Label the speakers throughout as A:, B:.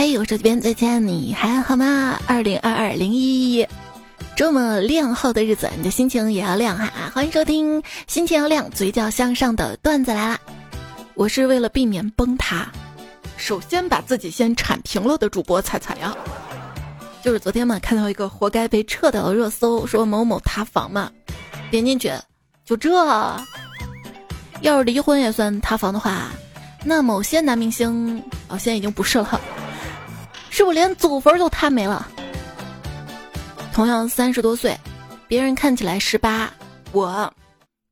A: 嘿，我手机边再见你还好吗？二零二二零一，这么亮后的日子，你的心情也要亮哈！欢迎收听心情要亮、嘴角向上的段子来啦！我是为了避免崩塌，首先把自己先铲平了的主播彩彩呀。就是昨天嘛，看到一个活该被撤掉的热搜，说某某塌房嘛，点进去，就这，要是离婚也算塌房的话。那某些男明星哦，现在已经不是了，是不是连祖坟都塌没了？同样三十多岁，别人看起来十八，我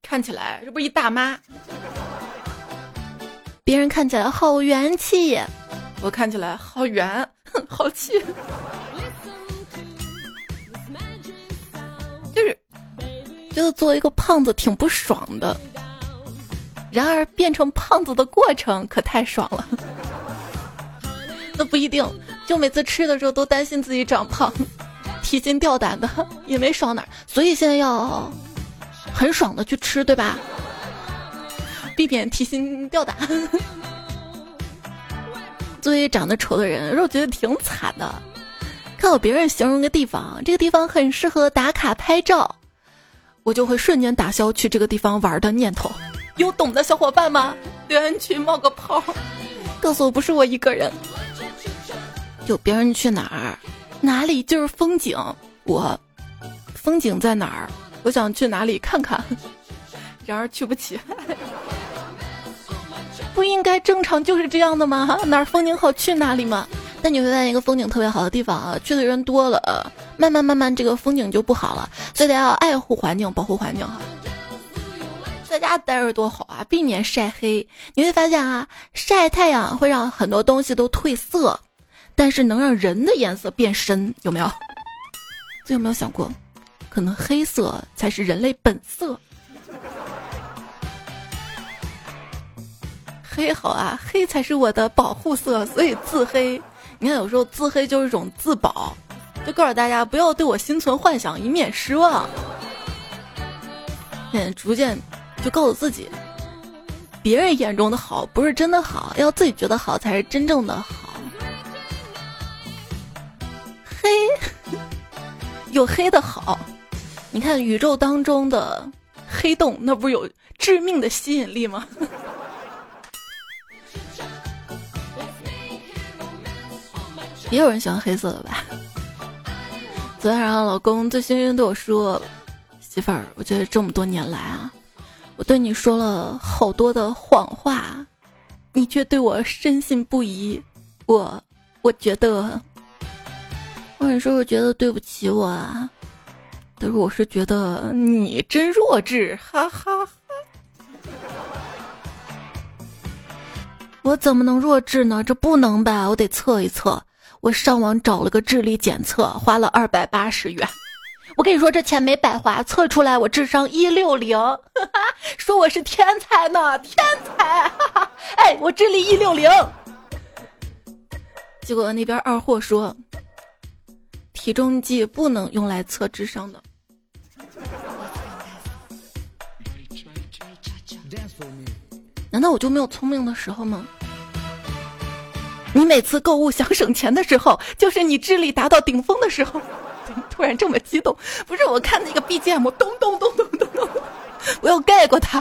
A: 看起来这不一大妈。别人看起来好元气，我看起来好圆，好气。就是觉得作为一个胖子挺不爽的。然而变成胖子的过程可太爽了，那不一定，就每次吃的时候都担心自己长胖，提心吊胆的也没爽哪儿，所以现在要很爽的去吃，对吧？避免提心吊胆。作为长得丑的人，我觉得挺惨的。看到别人形容个地方，这个地方很适合打卡拍照，我就会瞬间打消去这个地方玩的念头。有懂的小伙伴吗？留言区冒个泡，告诉我不是我一个人。有别人去哪儿，哪里就是风景。我，风景在哪儿？我想去哪里看看，然而去不起。不应该正常就是这样的吗？哪儿风景好去哪里嘛。但你会在一个风景特别好的地方啊，去的人多了，慢慢慢慢这个风景就不好了。所以得要爱护环境，保护环境哈。在家待着多好啊，避免晒黑。你会发现啊，晒太阳会让很多东西都褪色，但是能让人的颜色变深，有没有？这有没有想过，可能黑色才是人类本色？黑好啊，黑才是我的保护色，所以自黑。你看，有时候自黑就是一种自保，就告诉大家不要对我心存幻想，以免失望。嗯，逐渐。就告诉自己，别人眼中的好不是真的好，要自己觉得好才是真正的好。有黑的好。你看宇宙当中的黑洞，那不是有致命的吸引力吗？也有人喜欢黑色的吧？昨天晚上老公醉醺醺对我说：“媳妇儿，我觉得这么多年来啊。”我对你说了好多的谎话，你却对我深信不疑。我，我觉得，我跟你说，我觉得对不起我啊。但是我是觉得你真弱智，哈哈哈。我怎么能弱智呢？这不能吧？我得测一测。我上网找了个智力检测，花了二百八十元。我跟你说，这钱没白花，测出来我智商一六零，说我是天才呢，天才！哈哈哎，我智力一六零。结果那边二货说，体重计不能用来测智商的。难道我就没有聪明的时候吗？你每次购物想省钱的时候，就是你智力达到顶峰的时候。突然这么激动，不是我看那个 BGM，咚咚咚咚咚咚，我要盖过它。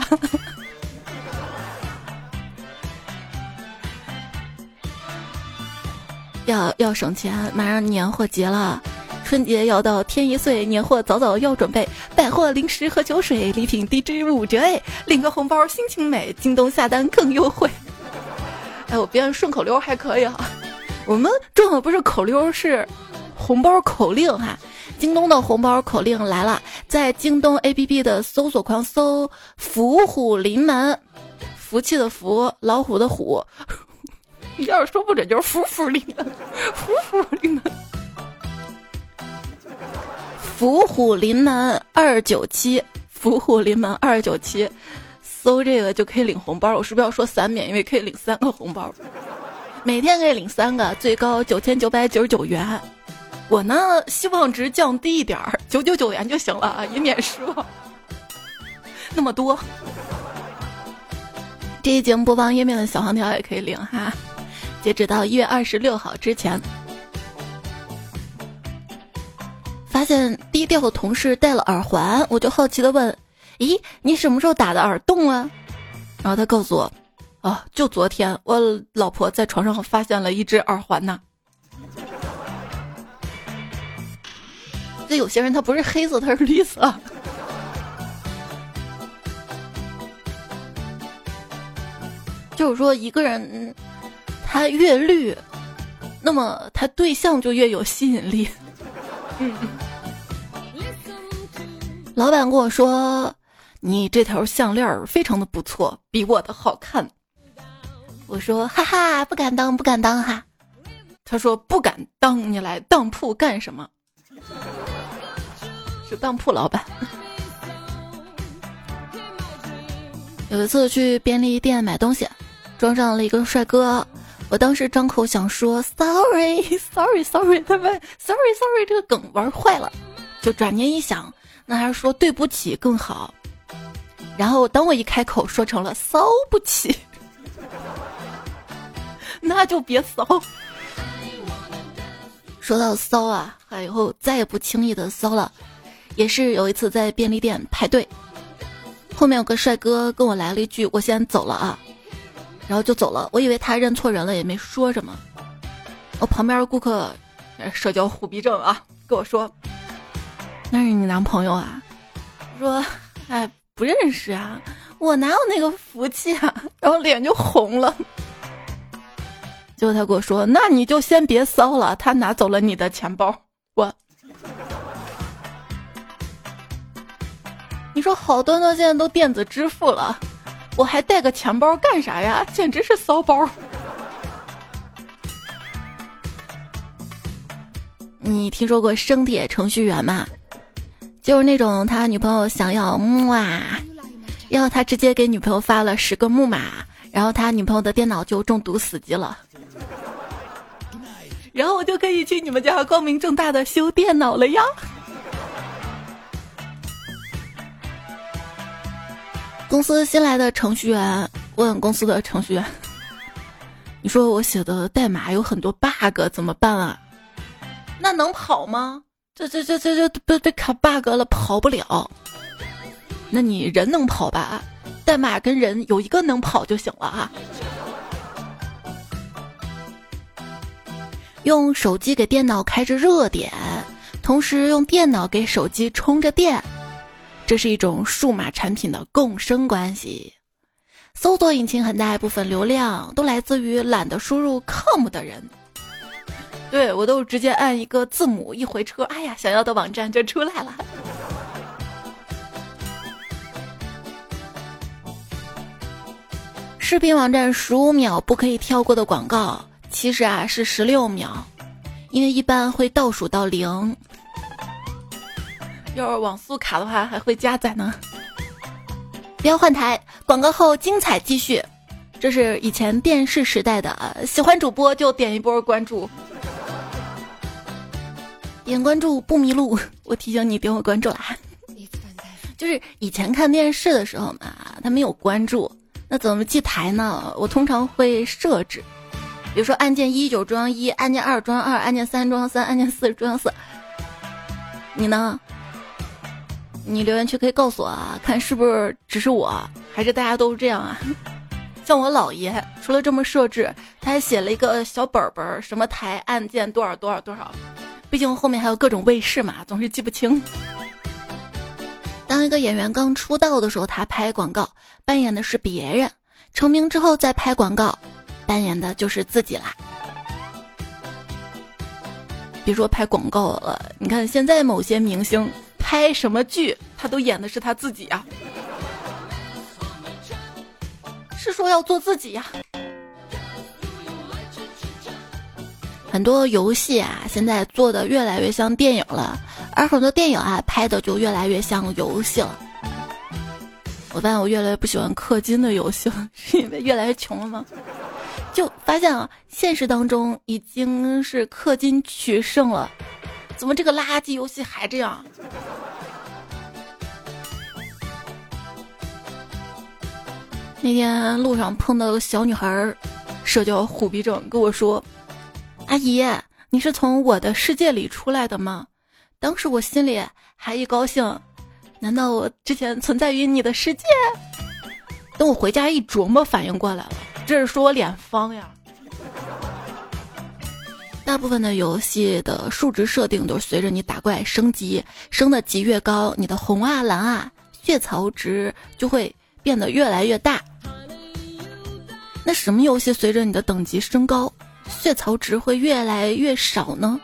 A: 要要省钱，马上年货节了，春节要到天一岁，年货早早要准备，百货零食和酒水礼品低至五折哎，领个红包心情美，京东下单更优惠。哎，我编顺口溜还可以哈，我们重要不是口溜，是红包口令哈。京东的红包口令来了，在京东 APP 的搜索框搜“伏虎临门”，福气的福，老虎的虎，要是说不准就是“福虎临门”，福虎临门，伏虎临门二九七，伏虎临门二九七，搜这个就可以领红包。我是不是要说三免？因为可以领三个红包，每天可以领三个，最高九千九百九十九元。我呢，希望值降低一点儿，九九九元就行了啊，以免失望。那么多，这一节目播放页面的小黄条也可以领哈。截止到一月二十六号之前，发现低调的同事戴了耳环，我就好奇的问：“咦，你什么时候打的耳洞啊？”然后他告诉我：“哦，就昨天，我老婆在床上发现了一只耳环呢。”这有些人他不是黑色，他是绿色。就是说，一个人他越绿，那么他对象就越有吸引力。嗯。老板跟我说：“你这条项链非常的不错，比我的好看。”我说：“哈哈，不敢当，不敢当哈。”他说：“不敢当，你来当铺干什么？”是当铺老板。有一次去便利店买东西。撞上了一个帅哥，我当时张口想说 sorry sorry sorry，他们 sorry sorry 这个梗玩坏了，就转念一想，那还是说对不起更好。然后当我一开口说成了骚不起，那就别骚。说到骚啊，以后再也不轻易的骚了。也是有一次在便利店排队，后面有个帅哥跟我来了一句：“我先走了啊。”然后就走了，我以为他认错人了，也没说什么。我旁边的顾客，社交虎逼症啊，跟我说：“那是你男朋友啊？”说：“哎，不认识啊，我哪有那个福气啊？”然后脸就红了。结果他跟我说：“那你就先别骚了，他拿走了你的钱包。”我，你说好端端现在都电子支付了。我还带个钱包干啥呀？简直是骚包！你听说过生铁程序员吗？就是那种他女朋友想要木啊，然后他直接给女朋友发了十个木马，然后他女朋友的电脑就中毒死机了，然后我就可以去你们家光明正大的修电脑了呀。公司新来的程序员问公司的程序员：“你说我写的代码有很多 bug 怎么办啊？那能跑吗？这这这这这被被卡 bug 了，跑不了。那你人能跑吧？代码跟人有一个能跑就行了啊。用手机给电脑开着热点，同时用电脑给手机充着电。”这是一种数码产品的共生关系。搜索引擎很大一部分流量都来自于懒得输入 com 的人。对我都直接按一个字母一回车，哎呀，想要的网站就出来了。视频网站十五秒不可以跳过的广告，其实啊是十六秒，因为一般会倒数到零。要是网速卡的话，还会加载呢。不要换台，广告后精彩继续。这是以前电视时代的，喜欢主播就点一波关注，点关注不迷路。我提醒你点我关注啦。就是以前看电视的时候嘛，它没有关注，那怎么记台呢？我通常会设置，比如说按键一就是中央一，按键二中央二，按键三中央三，按键四中央四。你呢？你留言区可以告诉我啊，看是不是只是我，还是大家都是这样啊？像我姥爷，除了这么设置，他还写了一个小本本，什么台按键多少多少多少。毕竟后面还有各种卫视嘛，总是记不清。当一个演员刚出道的时候，他拍广告扮演的是别人；成名之后再拍广告，扮演的就是自己啦。别说拍广告了，你看现在某些明星。拍什么剧，他都演的是他自己呀，是说要做自己呀。很多游戏啊，现在做的越来越像电影了，而很多电影啊，拍的就越来越像游戏了。我发现我越来越不喜欢氪金的游戏了，是因为越来越穷了吗？就发现啊，现实当中已经是氪金取胜了。怎么这个垃圾游戏还这样？那天路上碰到个小女孩，社交虎逼症，跟我说：“阿姨，你是从我的世界里出来的吗？”当时我心里还一高兴，难道我之前存在于你的世界？等我回家一琢磨，反应过来了，这是说我脸方呀。大部分的游戏的数值设定都是随着你打怪升级，升的级越高，你的红啊蓝啊血槽值就会变得越来越大。那什么游戏随着你的等级升高，血槽值会越来越少呢？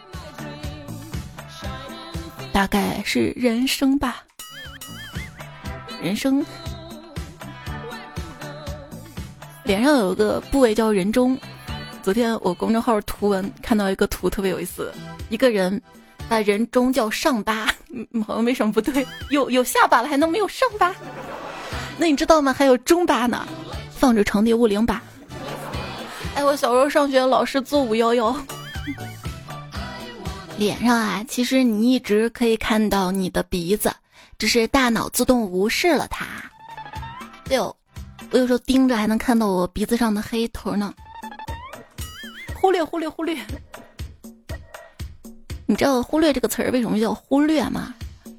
A: 大概是人生吧。人生脸上有个部位叫人中。昨天我公众号图文看到一个图特别有意思，一个人把人中叫上巴，好像没什么不对，有有下巴了还能没有上巴？那你知道吗？还有中巴呢，放着场地五零八。哎，我小时候上学老是做五幺幺。脸上啊，其实你一直可以看到你的鼻子，只是大脑自动无视了它。六，我有时候盯着还能看到我鼻子上的黑头呢。忽略忽略忽略，你知道“忽略” 这个词儿为什么叫忽略吗？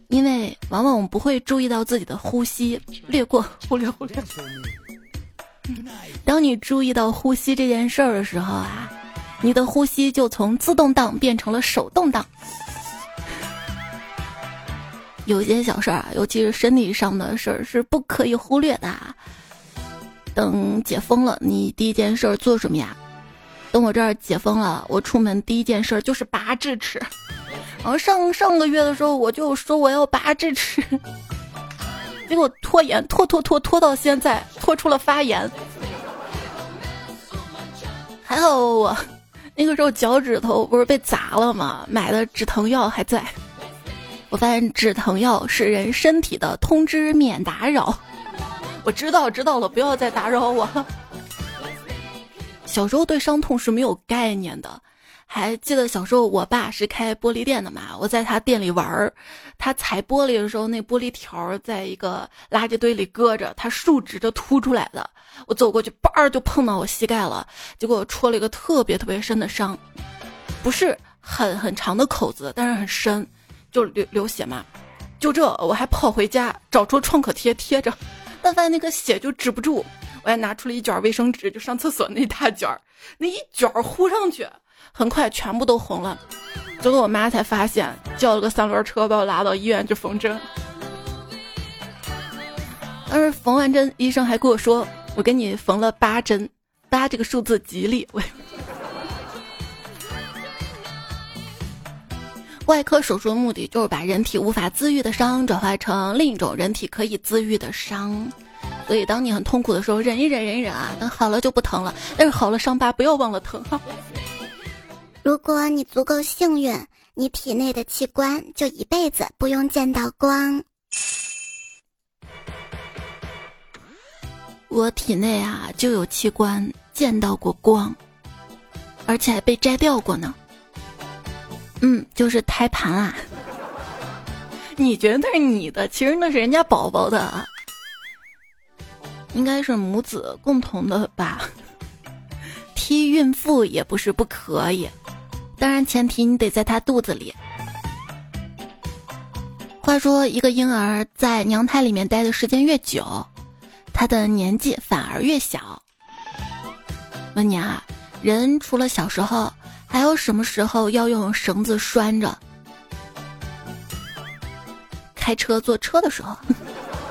A: 因为往往我们不会注意到自己的呼吸，略过忽略忽略。当你注意到呼吸这件事儿的时候啊，你的呼吸就从自动挡变成了手动挡。有些小事儿啊，尤其是身体上的事儿，是不可以忽略的。等解封了，你第一件事做什么呀？等我这儿解封了，我出门第一件事就是拔智齿。然后上上个月的时候，我就说我要拔智齿，结果拖延拖拖拖拖到现在，拖出了发炎。还好我那个时候脚趾头不是被砸了吗？买的止疼药还在。我发现止疼药是人身体的通知免打扰。我知道知道了，不要再打扰我。小时候对伤痛是没有概念的，还记得小时候我爸是开玻璃店的嘛？我在他店里玩儿，他踩玻璃的时候，那玻璃条在一个垃圾堆里搁着，他竖直着凸出来的。我走过去，叭就碰到我膝盖了，结果戳了一个特别特别深的伤，不是很很长的口子，但是很深，就流流血嘛。就这，我还跑回家找出创可贴贴着，但发现那个血就止不住。我还拿出了一卷卫生纸，就上厕所那大卷儿，那一卷儿糊上去，很快全部都红了。最后我妈才发现，叫了个三轮车把我拉到医院去缝针。当时缝完针，医生还跟我说：“我给你缝了八针，八这个数字吉利。”外科手术的目的就是把人体无法自愈的伤转化成另一种人体可以自愈的伤。所以，当你很痛苦的时候，忍一忍，忍一忍啊，等好了就不疼了。但是好了，伤疤不要忘了疼哈。
B: 如果你足够幸运，你体内的器官就一辈子不用见到光。
A: 我体内啊就有器官见到过光，而且还被摘掉过呢。嗯，就是胎盘啊。你觉得那是你的，其实那是人家宝宝的。应该是母子共同的吧，踢孕妇也不是不可以，当然前提你得在她肚子里。话说，一个婴儿在娘胎里面待的时间越久，他的年纪反而越小。问你啊，人除了小时候，还有什么时候要用绳子拴着？开车坐车的时候，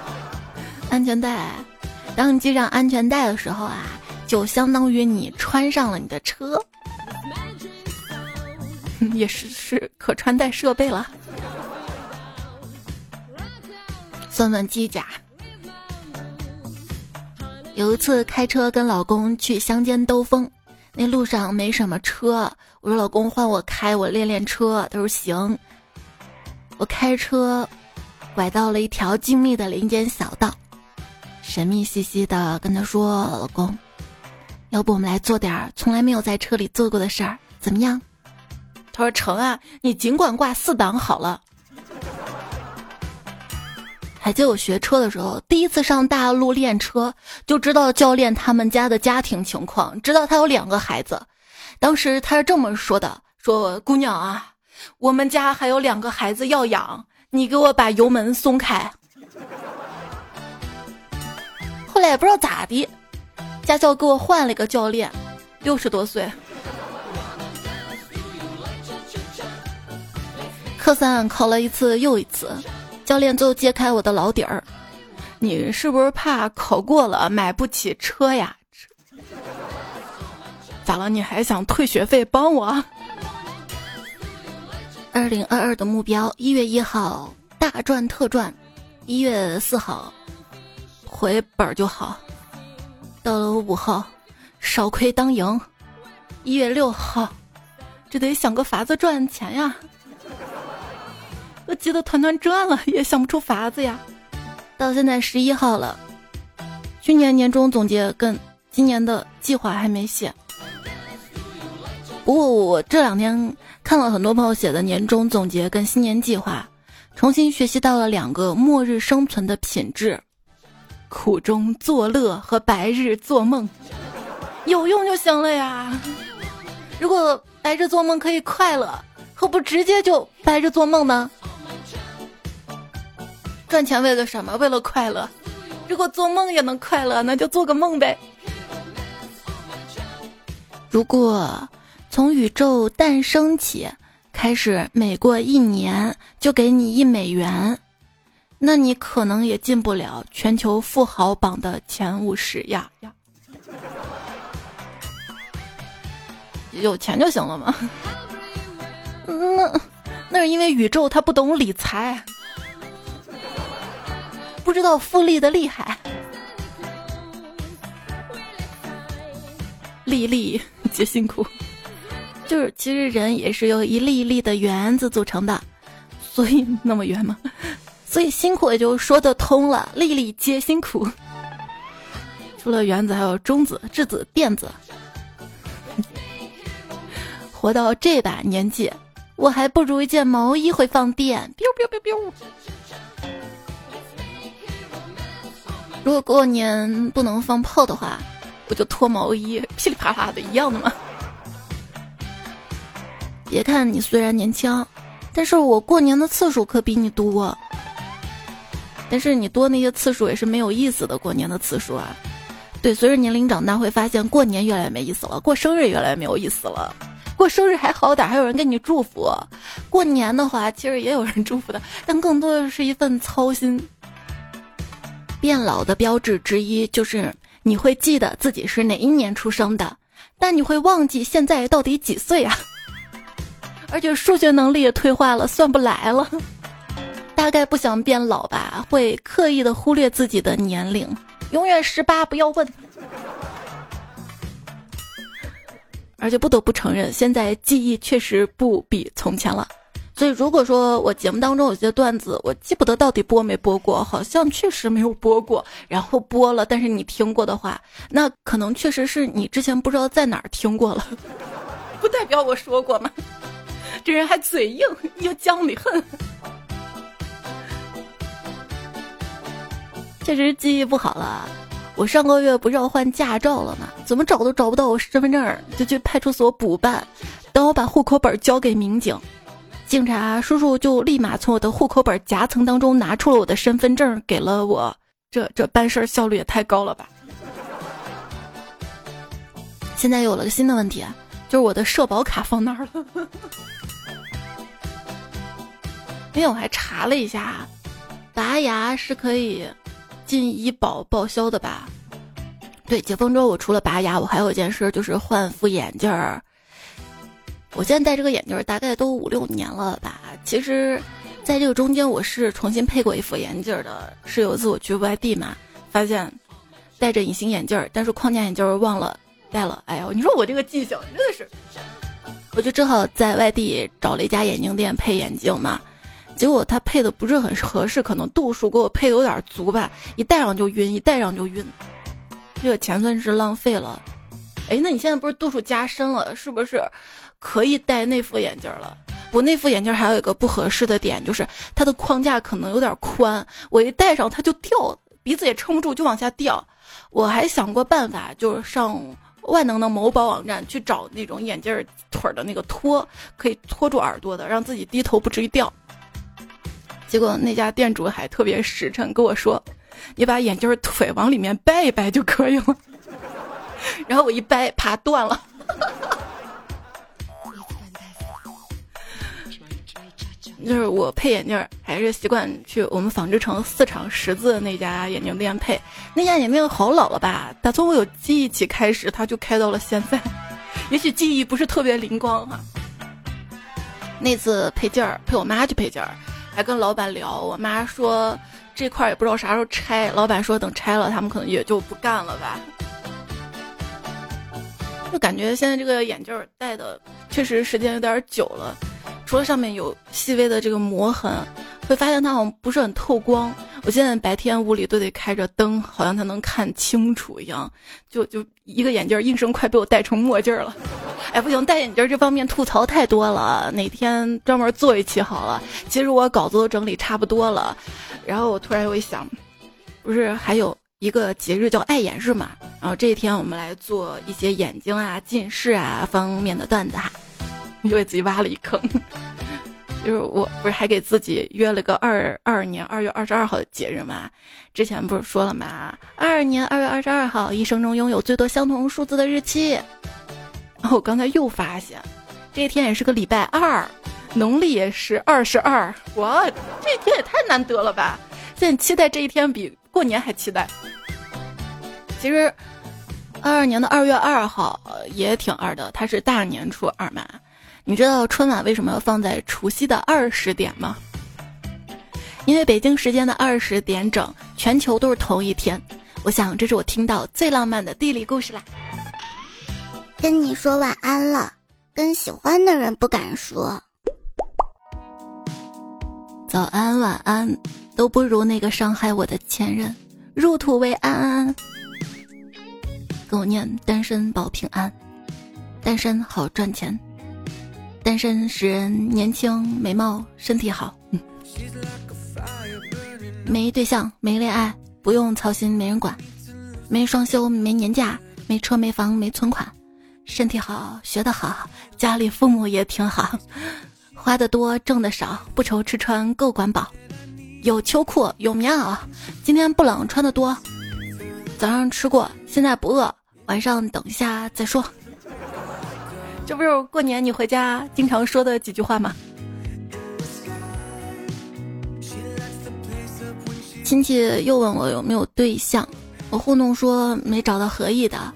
A: 安全带。当你系上安全带的时候啊，就相当于你穿上了你的车，也是是可穿戴设备了。算算机甲。有一次开车跟老公去乡间兜风，那路上没什么车，我说老公换我开，我练练车。他说行。我开车拐到了一条静谧的林间小道。神秘兮兮的跟他说：“老公，要不我们来做点从来没有在车里做过的事儿，怎么样？”他说：“成啊，你尽管挂四档好了。”还记得我学车的时候，第一次上大路练车，就知道教练他们家的家庭情况，知道他有两个孩子。当时他是这么说的：“说姑娘啊，我们家还有两个孩子要养，你给我把油门松开。”后来也不知道咋的，驾校给我换了一个教练，六十多岁。科三考了一次又一次。教练最后揭开我的老底儿，你是不是怕考过了买不起车呀？咋了？你还想退学费帮我？二零二二的目标：一月一号大赚特赚，一月四号回本儿就好，到了五号少亏当赢，一月六号这得想个法子赚钱呀。我急得团团转了，也想不出法子呀。到现在十一号了，去年年终总结跟今年的计划还没写。不过我这两天看了很多朋友写的年终总结跟新年计划，重新学习到了两个末日生存的品质：苦中作乐和白日做梦。有用就行了呀。如果白日做梦可以快乐，何不直接就白日做梦呢？赚钱为了什么？为了快乐。如果做梦也能快乐，那就做个梦呗。如果从宇宙诞生起开始，每过一年就给你一美元，那你可能也进不了全球富豪榜的前五十呀呀。有钱就行了嘛？那那是因为宇宙他不懂理财。不知道复利的厉害，粒粒皆辛苦，就是其实人也是由一粒一粒的圆子组成的，所以那么圆吗？所以辛苦也就说得通了，粒粒皆辛苦。除了原子，还有中子、质子、电子。活到这把年纪，我还不如一件毛衣会放电。biu biu biu biu。如果过年不能放炮的话，我就脱毛衣，噼里啪啦的一样的嘛。别看你虽然年轻，但是我过年的次数可比你多。但是你多那些次数也是没有意思的过年的次数啊。对，随着年龄长大，会发现过年越来越没意思了，过生日越来越没有意思了。过生日还好点，还有人给你祝福。过年的话，其实也有人祝福的，但更多的是一份操心。变老的标志之一就是你会记得自己是哪一年出生的，但你会忘记现在到底几岁啊？而且数学能力也退化了，算不来了。大概不想变老吧，会刻意的忽略自己的年龄，永远十八，不要问。而且不得不承认，现在记忆确实不比从前了。所以，如果说我节目当中有些段子，我记不得到底播没播过，好像确实没有播过，然后播了，但是你听过的话，那可能确实是你之前不知道在哪儿听过了，不代表我说过吗？这人还嘴硬，又犟你恨，确实记忆不好了。我上个月不是要换驾照了吗？怎么找都找不到我身份证，就去派出所补办。等我把户口本交给民警。警察叔叔就立马从我的户口本夹层当中拿出了我的身份证，给了我。这这办事效率也太高了吧！现在有了个新的问题，就是我的社保卡放那儿了。因为我还查了一下，拔牙是可以进医保报销的吧？对，解封之后我除了拔牙，我还有一件事就是换副眼镜儿。我现在戴这个眼镜儿大概都五六年了吧。其实，在这个中间，我是重新配过一副眼镜的。是有一次我去外地嘛，发现戴着隐形眼镜，但是框架眼镜忘了戴了。哎呦，你说我这个记性真的是，我就正好在外地找了一家眼镜店配眼镜嘛。结果他配的不是很合适，可能度数给我配的有点足吧，一戴上就晕，一戴上就晕，这个钱算是浪费了。哎，那你现在不是度数加深了，是不是？可以戴那副眼镜了，我那副眼镜还有一个不合适的点，就是它的框架可能有点宽，我一戴上它就掉，鼻子也撑不住就往下掉。我还想过办法，就是上万能的某宝网站去找那种眼镜腿的那个托，可以托住耳朵的，让自己低头不至于掉。结果那家店主还特别实诚跟我说：“你把眼镜腿往里面掰一掰就可以了。”然后我一掰，啪断了。就是我配眼镜还是习惯去我们纺织城四厂十字那家眼镜店配。那家眼镜好老了吧？打从我有记忆起开始，它就开到了现在。也许记忆不是特别灵光哈。那次配件儿，陪我妈去配件儿，还跟老板聊。我妈说这块儿也不知道啥时候拆。老板说等拆了，他们可能也就不干了吧。就感觉现在这个眼镜戴的确实时间有点久了。除了上面有细微的这个磨痕，会发现它好像不是很透光。我现在白天屋里都得开着灯，好像才能看清楚一样。就就一个眼镜应声快被我戴成墨镜了。哎，不行，戴眼镜这方面吐槽太多了，哪天专门做一期好了。其实我稿子都整理差不多了，然后我突然又一想，不是还有一个节日叫爱眼日嘛？然后这一天我们来做一些眼睛啊、近视啊方面的段子哈。又给自己挖了一坑，就是我不是还给自己约了个二二年二月二十二号的节日吗？之前不是说了吗？二二年二月二十二号，一生中拥有最多相同数字的日期。然后我刚才又发现，这一天也是个礼拜二，农历也是二十二。哇，这一天也太难得了吧！现在期待这一天比过年还期待。其实，二二年的二月二号也挺二的，它是大年初二嘛。你知道春晚为什么要放在除夕的二十点吗？因为北京时间的二十点整，全球都是同一天。我想这是我听到最浪漫的地理故事啦。
B: 跟你说晚安了，跟喜欢的人不敢说。
A: 早安晚安都不如那个伤害我的前任。入土为安安，跟我念单身保平安，单身好赚钱。单身使人年轻、美貌、身体好。嗯没对象、没恋爱，不用操心，没人管。没双休、没年假、没车、没房、没存款。身体好，学得好，家里父母也挺好。花的多，挣的少，不愁吃穿，够管饱。有秋裤，有棉袄。今天不冷，穿的多。早上吃过，现在不饿。晚上等一下再说。这不是过年你回家经常说的几句话吗？亲戚又问我有没有对象，我糊弄说没找到合意的。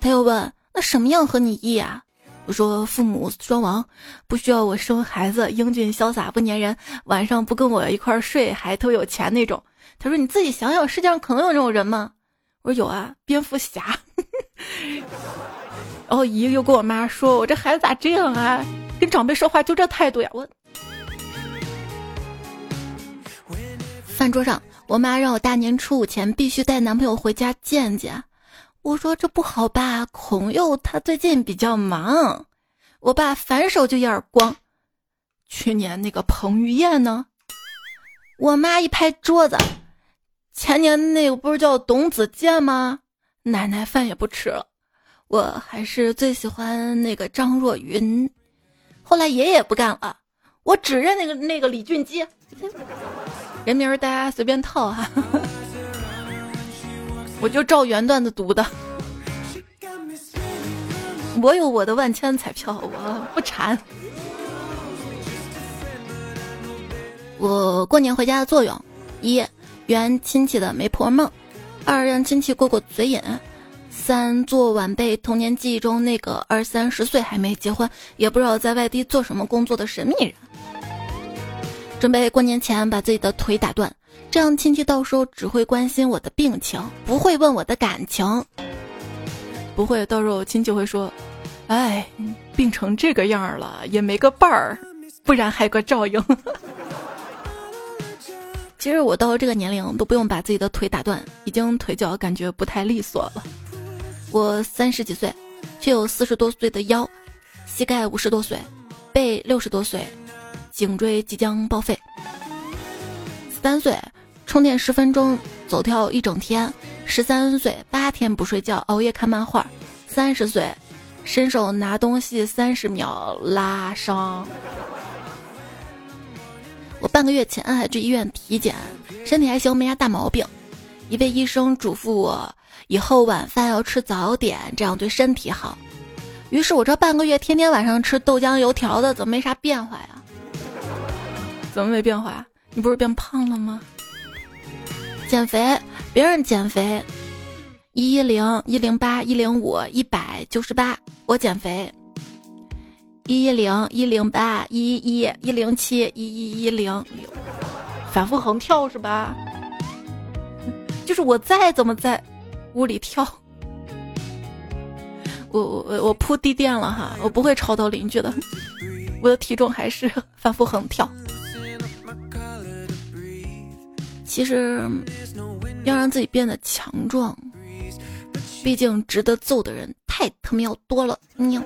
A: 他又问那什么样和你意啊？我说父母双亡，不需要我生孩子，英俊潇洒不粘人，晚上不跟我一块儿睡还特有钱那种。他说你自己想想，世界上可能有这种人吗？我说有啊，蝙蝠侠。然后姨又跟我妈说：“我这孩子咋这样啊？跟长辈说话就这态度呀！”我饭桌上，我妈让我大年初五前必须带男朋友回家见见。我说这不好吧？孔佑他最近比较忙。我爸反手就一耳光。去年那个彭于晏呢？我妈一拍桌子：“前年那个不是叫董子健吗？奶奶饭也不吃了。”我还是最喜欢那个张若昀，后来爷爷不干了，我只认那个那个李俊基，人名大家随便套哈，我就照原段子读的。我有我的万千彩票，我不馋。我过年回家的作用：一圆亲戚的媒婆梦；二让亲戚过过嘴瘾。三做晚辈童年记忆中那个二三十岁还没结婚，也不知道在外地做什么工作的神秘人。准备过年前把自己的腿打断，这样亲戚到时候只会关心我的病情，不会问我的感情。不会，到时候亲戚会说：“哎，病成这个样了，也没个伴儿，不然还有个照应。”其实我到了这个年龄都不用把自己的腿打断，已经腿脚感觉不太利索了。我三十几岁，却有四十多岁的腰，膝盖五十多岁，背六十多岁，颈椎即将报废。三岁，充电十分钟，走跳一整天。十三岁，八天不睡觉，熬夜看漫画。三十岁，伸手拿东西三十秒拉伤。我半个月前还去医院体检，身体还行，没啥大毛病。一位医生嘱咐我，以后晚饭要吃早点，这样对身体好。于是我这半个月天天晚上吃豆浆油条的，怎么没啥变化呀？怎么没变化？你不是变胖了吗？减肥，别人减肥，一一零一零八一零五一百九十八，我减肥，一一零一零八一一一一零七一一一零，反复横跳是吧？就是我再怎么在屋里跳，我我我我铺地垫了哈，我不会吵到邻居的。我的体重还是 反复横跳。其实要让自己变得强壮，毕竟值得揍的人太他妈要多了。喵。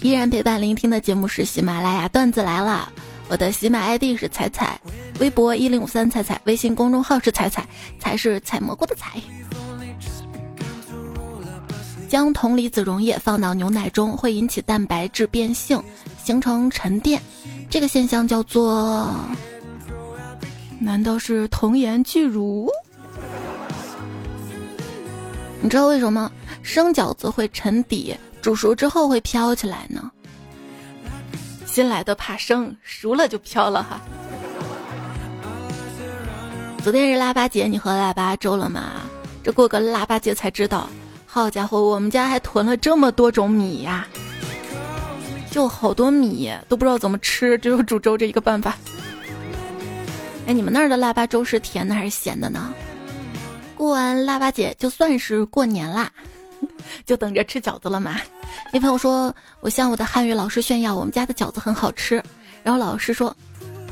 A: 依然陪伴聆听的节目是喜马拉雅段子来了。我的喜马 ID 是彩彩，微博一零五三彩彩，微信公众号是彩彩，才是采蘑菇的采。将铜离子溶液放到牛奶中，会引起蛋白质变性，形成沉淀，这个现象叫做……难道是童颜巨乳？你知道为什么生饺子会沉底，煮熟之后会飘起来呢？新来的怕生，熟了就飘了哈。昨天是腊八节，你喝腊八粥了吗？这过个腊八节才知道，好家伙，我们家还囤了这么多种米呀！就好多米都不知道怎么吃，只有煮粥这一个办法。哎，你们那儿的腊八粥是甜的还是咸的呢？过完腊八节就算是过年啦。就等着吃饺子了嘛。那朋友说，我向我的汉语老师炫耀我们家的饺子很好吃。然后老师说，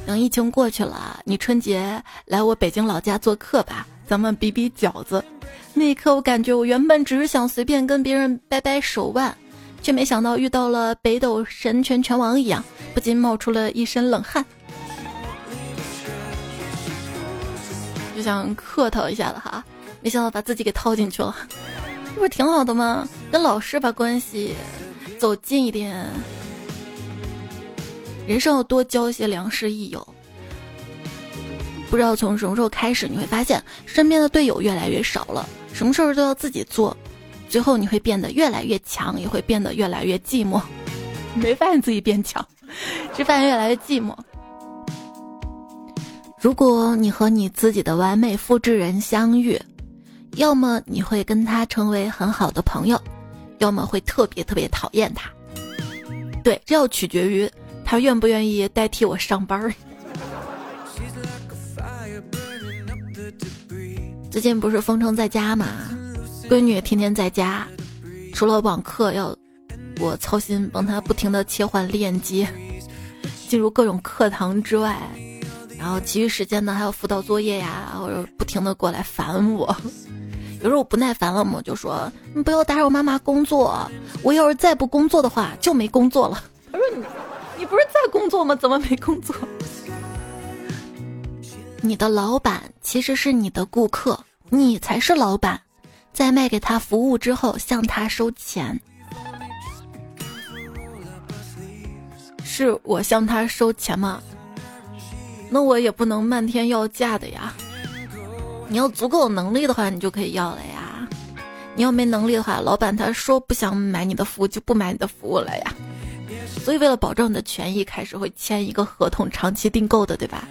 A: 等疫情过去了，你春节来我北京老家做客吧，咱们比比饺子。那一刻，我感觉我原本只是想随便跟别人掰掰手腕，却没想到遇到了北斗神拳拳王一样，不禁冒出了一身冷汗。就想客套一下了哈，没想到把自己给套进去了。这不挺好的吗？跟老师把关系走近一点，人生要多交一些良师益友。不知道从什么时候开始，你会发现身边的队友越来越少了，什么事儿都要自己做，最后你会变得越来越强，也会变得越来越寂寞。没发现自己变强，只发现越来越寂寞。如果你和你自己的完美复制人相遇。要么你会跟他成为很好的朋友，要么会特别特别讨厌他。对，这要取决于他愿不愿意代替我上班。最近不是封城在家嘛，闺女天天在家，除了网课要我操心帮她不停的切换链接，进入各种课堂之外，然后其余时间呢还要辅导作业呀，或者不停的过来烦我。有时候我不耐烦了嘛，我就说你不要打扰妈妈工作。我要是再不工作的话，就没工作了。他说你，你不是在工作吗？怎么没工作？你的老板其实是你的顾客，你才是老板。在卖给他服务之后，向他收钱。是我向他收钱吗？那我也不能漫天要价的呀。你要足够有能力的话，你就可以要了呀。你要没能力的话，老板他说不想买你的服务，就不买你的服务了呀。所以为了保证你的权益，开始会签一个合同，长期订购的，对吧？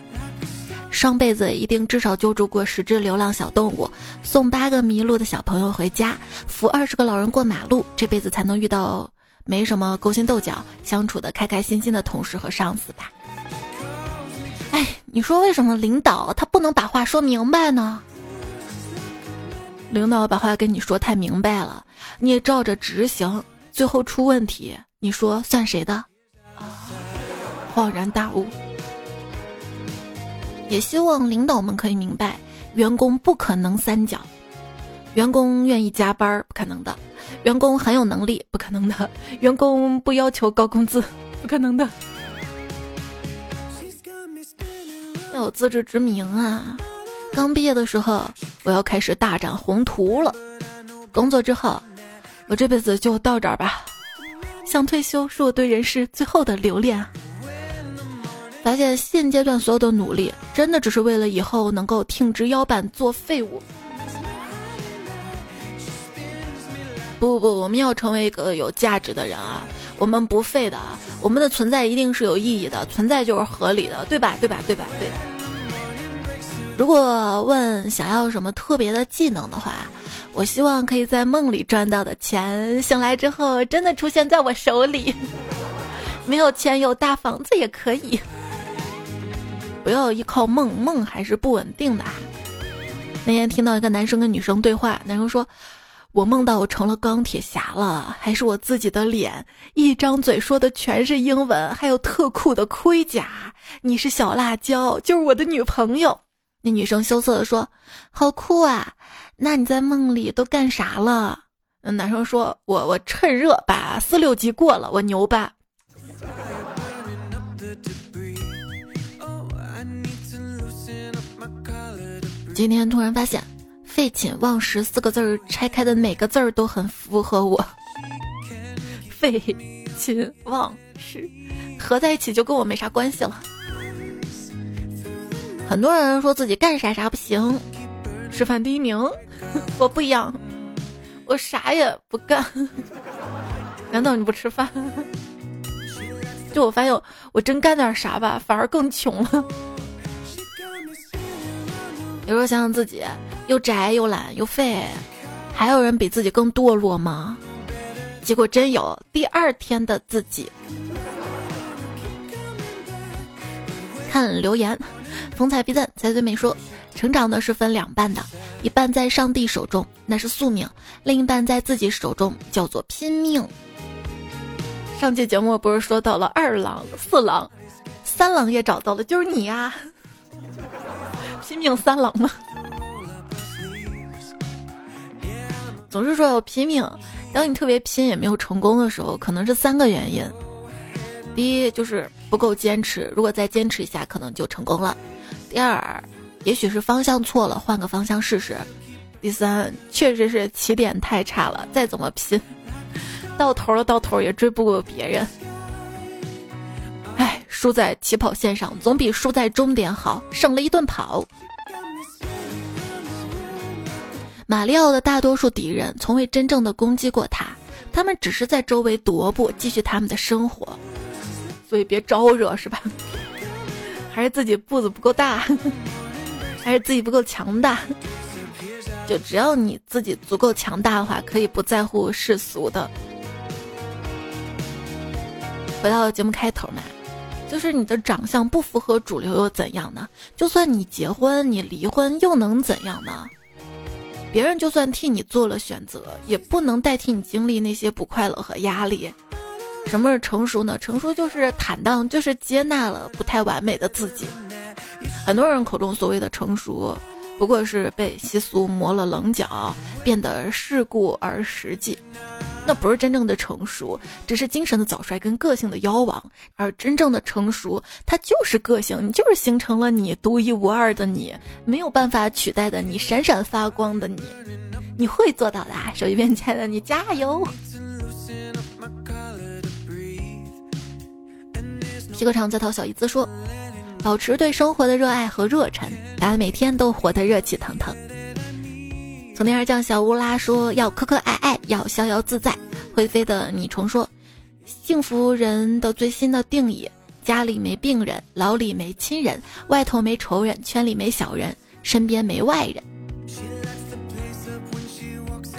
A: 上辈子一定至少救助过十只流浪小动物，送八个迷路的小朋友回家，扶二十个老人过马路，这辈子才能遇到没什么勾心斗角、相处的开开心心的同事和上司吧。哎，你说为什么领导他不能把话说明白呢？领导把话跟你说太明白了，你也照着执行，最后出问题，你说算谁的？恍然大悟。也希望领导们可以明白，员工不可能三角，员工愿意加班不可能的，员工很有能力，不可能的；员工不要求高工资，不可能的。有自知之明啊！刚毕业的时候，我要开始大展宏图了。工作之后，我这辈子就到这儿吧。想退休是我对人世最后的留恋。发现现阶段所有的努力，真的只是为了以后能够挺直腰板做废物。不不不，我们要成为一个有价值的人啊！我们不废的，我们的存在一定是有意义的，存在就是合理的，对吧？对吧？对吧？对。如果问想要什么特别的技能的话，我希望可以在梦里赚到的钱，醒来之后真的出现在我手里。没有钱有大房子也可以。不要依靠梦，梦还是不稳定的。那天听到一个男生跟女生对话，男生说：“我梦到我成了钢铁侠了，还是我自己的脸，一张嘴说的全是英文，还有特酷的盔甲。你是小辣椒，就是我的女朋友。”那女生羞涩地说：“好酷啊！那你在梦里都干啥了？”那男生说：“我我趁热把四六级过了，我牛吧。”今天突然发现“废寝忘食”四个字儿拆开的每个字儿都很符合我。废寝忘食合在一起就跟我没啥关系了。很多人说自己干啥啥不行，吃饭第一名，我不一样，我啥也不干。难道你不吃饭？就我发现，我真干点啥吧，反而更穷了。有时候想想自己又宅又懒又废，还有人比自己更堕落吗？结果真有，第二天的自己。看留言，风采必赞，才最美说，成长呢是分两半的，一半在上帝手中，那是宿命；另一半在自己手中，叫做拼命。上期节目不是说到了二郎、四郎、三郎也找到了，就是你呀。拼命三郎吗？总是说要拼命，当你特别拼也没有成功的时候，可能是三个原因。第一就是不够坚持，如果再坚持一下，可能就成功了。第二，也许是方向错了，换个方向试试。第三，确实是起点太差了，再怎么拼，到头了到头也追不过别人。唉，输在起跑线上总比输在终点好，省了一顿跑。马里奥的大多数敌人从未真正的攻击过他，他们只是在周围踱步，继续他们的生活。所以别招惹，是吧？还是自己步子不够大，还是自己不够强大？就只要你自己足够强大的话，可以不在乎世俗的。回到节目开头嘛，就是你的长相不符合主流又怎样呢？就算你结婚，你离婚又能怎样呢？别人就算替你做了选择，也不能代替你经历那些不快乐和压力。什么是成熟呢？成熟就是坦荡，就是接纳了不太完美的自己。很多人口中所谓的成熟，不过是被习俗磨了棱角，变得世故而实际。那不是真正的成熟，只是精神的早衰跟个性的夭亡。而真正的成熟，它就是个性，你就是形成了你独一无二的你，没有办法取代的你，闪闪发光的你，你会做到的。手机边亲爱的你，加油！皮革厂在逃小姨子说：“保持对生活的热爱和热忱，咱每天都活得热气腾腾。”从天而降小乌拉说：“要可可爱爱，要逍遥自在。”会飞的你虫说：“幸福人的最新的定义：家里没病人，牢里没亲人，外头没仇人，圈里没小人，身边没外人。”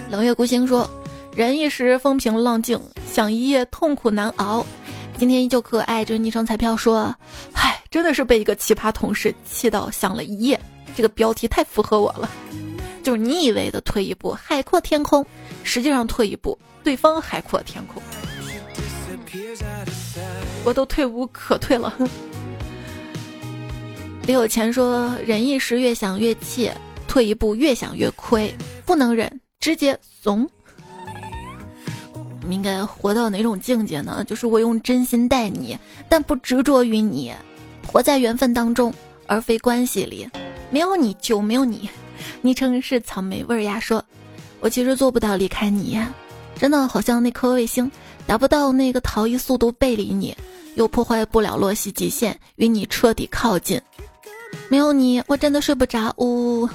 A: 冷月孤星说：“人一时风平浪静，想一夜痛苦难熬。”今天依旧可爱，这昵称彩票说：“嗨，真的是被一个奇葩同事气到想了一夜。”这个标题太符合我了，就是你以为的退一步海阔天空，实际上退一步对方海阔天空，我都退无可退了。李有钱说：“忍一时越想越气，退一步越想越亏，不能忍，直接怂。”我们应该活到哪种境界呢？就是我用真心待你，但不执着于你，活在缘分当中，而非关系里。没有你就没有你。昵称是草莓味呀，说，我其实做不到离开你，真的好像那颗卫星达不到那个逃逸速度，背离你，又破坏不了洛希极限，与你彻底靠近。没有你，我真的睡不着。呜，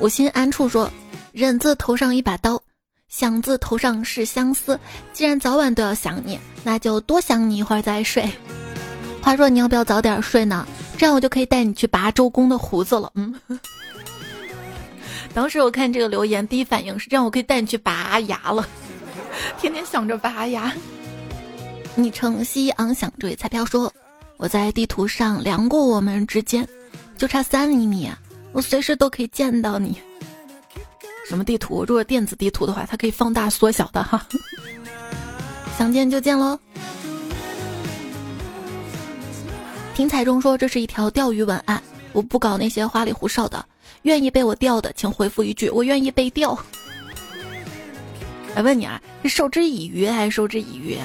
A: 无心安处说，忍字头上一把刀。想字头上是相思，既然早晚都要想你，那就多想你一会儿再睡。话说你要不要早点睡呢？这样我就可以带你去拔周公的胡子了。嗯，当时我看这个留言，第一反应是这样，我可以带你去拔牙了。天天想着拔牙。昵称夕昂想这位彩票说，我在地图上量过我们之间，就差三厘米，我随时都可以见到你。什么地图？如果电子地图的话，它可以放大缩小的哈。想见就见喽。听彩中说这是一条钓鱼文案，我不搞那些花里胡哨的。愿意被我钓的，请回复一句：我愿意被钓。来问你啊，是授之以鱼还是授之以渔？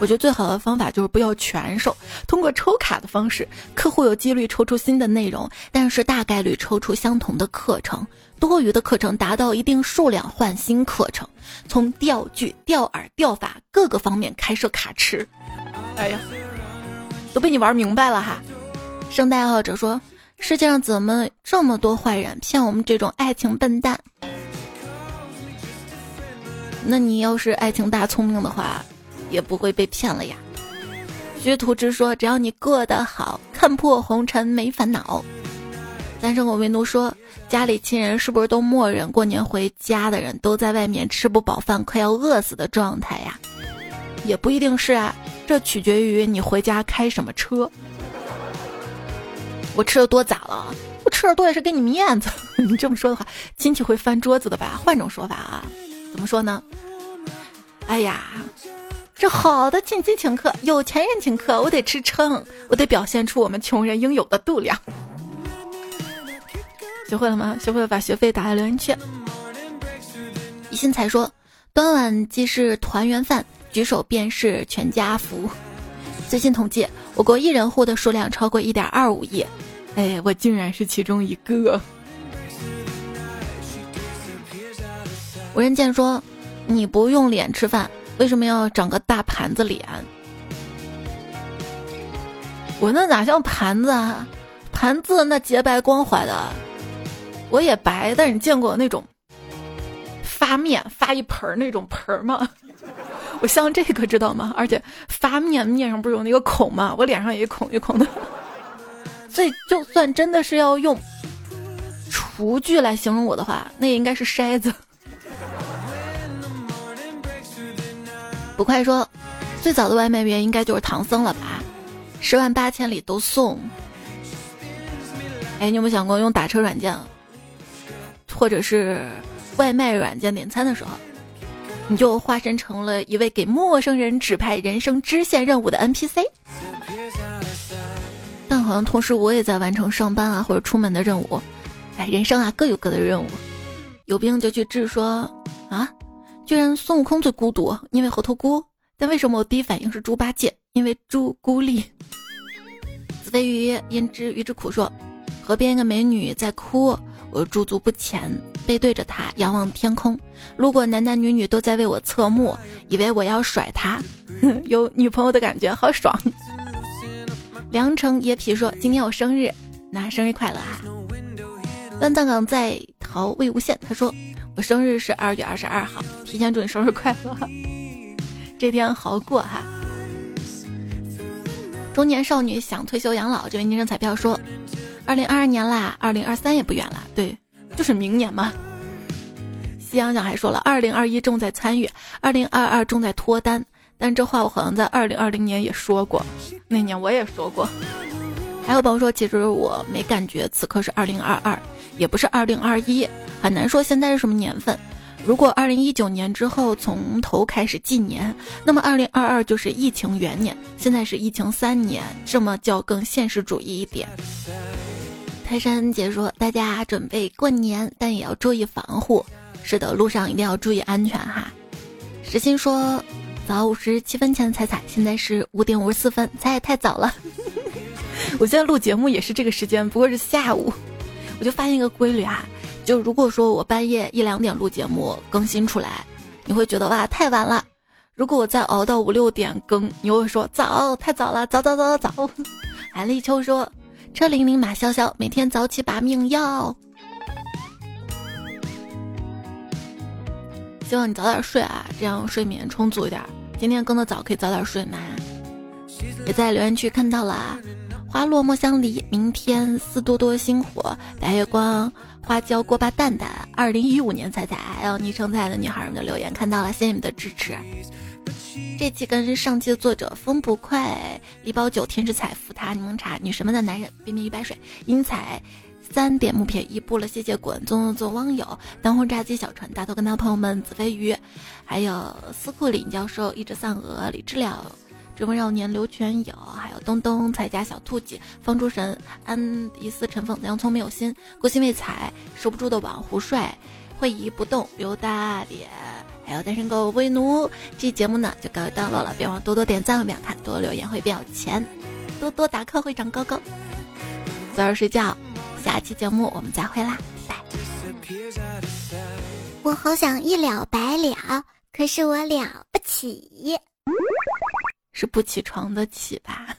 A: 我觉得最好的方法就是不要全授，通过抽卡的方式，客户有几率抽出新的内容，但是大概率抽出相同的课程。多余的课程达到一定数量换新课程，从钓具、钓饵、钓法各个方面开设卡池。哎呀，都被你玩明白了哈！圣诞爱好者说：世界上怎么这么多坏人骗我们这种爱情笨蛋？那你要是爱情大聪明的话，也不会被骗了呀。徐图之说：只要你过得好，看破红尘没烦恼。单身狗为奴说。家里亲人是不是都默认过年回家的人都在外面吃不饱饭，快要饿死的状态呀？也不一定是啊，这取决于你回家开什么车。我吃的多咋了？我吃的多也是给你面子。你这么说的话，亲戚会翻桌子的吧？换种说法啊，怎么说呢？哎呀，这好的亲戚请客，有钱人请客，我得吃撑，我得表现出我们穷人应有的度量。学会了吗？学会了，把学费打在留言区。一心才说，端晚即是团圆饭，举手便是全家福。最新统计，我国一人户的数量超过一点二五亿，哎，我竟然是其中一个。无人见说，你不用脸吃饭，为什么要长个大盘子脸？我那哪像盘子啊？盘子那洁白光滑的。我也白，但是你见过那种发面发一盆儿那种盆儿吗？我像这个知道吗？而且发面面上不是有那个孔吗？我脸上也一孔一孔的。所以就算真的是要用厨具来形容我的话，那也应该是筛子。不快说，最早的外卖员应该就是唐僧了吧？十万八千里都送。哎，你有没有想过用打车软件？或者是外卖软件点餐的时候，你就化身成了一位给陌生人指派人生支线任务的 NPC。但好像同时我也在完成上班啊或者出门的任务。哎，人生啊各有各的任务。有病就去治。说啊，居然孙悟空最孤独，因为猴头菇。但为什么我第一反应是猪八戒？因为猪孤立。子非鱼焉知鱼之苦？说河边一个美女在哭。我驻足不前，背对着他仰望天空，路过男男女女都在为我侧目，以为我要甩他，有女朋友的感觉好爽。凉城野痞说：“今天我生日，那生日快乐啊！”乱葬岗在逃魏无羡，他说：“我生日是二月二十二号，提前祝你生日快乐，这天好过哈。”中年少女想退休养老，这位昵称彩票说。二零二二年啦，二零二三也不远了，对，就是明年嘛。夕阳奖还说了，二零二一重在参与，二零二二重在脱单。但这话我好像在二零二零年也说过，那年我也说过。还有朋友说，其实我没感觉此刻是二零二二，也不是二零二一，很难说现在是什么年份。如果二零一九年之后从头开始纪年，那么二零二二就是疫情元年，现在是疫情三年，这么叫更现实主义一点。泰山姐说：“大家准备过年，但也要注意防护。是的，路上一定要注意安全哈。石心说，早五十七分前踩踩，现在是五点五十四分，踩也太早了。我现在录节目也是这个时间，不过是下午。我就发现一个规律啊，就如果说我半夜一两点录节目更新出来，你会觉得哇太晚了；如果我再熬到五六点更，你会说早太早了，早早早早早。韩立秋说：“车铃铃马潇潇，每天早起把命要。”希望你早点睡啊，这样睡眠充足一点。今天更的早，可以早点睡吗？也在留言区看到了，花落莫相离，明天似多多星火，白月光，花椒锅巴蛋蛋，二零一五年彩彩，还有昵称彩的女孩们的留言看到了，谢谢你们的支持。这期跟上期的作者风不快，李宝九天使彩福塔柠檬茶女神们的男人冰冰一白水英彩。三点木片一步了，谢谢滚纵纵网友当红炸鸡小船大头跟他朋友们子飞鱼，还有斯库林教授一只丧鹅李知了，追梦少年刘全友，还有东东彩家小兔姐方诸神安迪斯陈凤洋葱没有心郭新未彩守不住的网胡帅会移不动刘大脸，还有单身狗为奴。这期节目呢就告一段落了，别忘多多点赞和秒看，多留言会变有钱，多多打 call 会长高高。早点睡觉。下期节目我们再会啦，拜。
B: 我好想一了百了，可是我了不起，
A: 是不起床的起吧？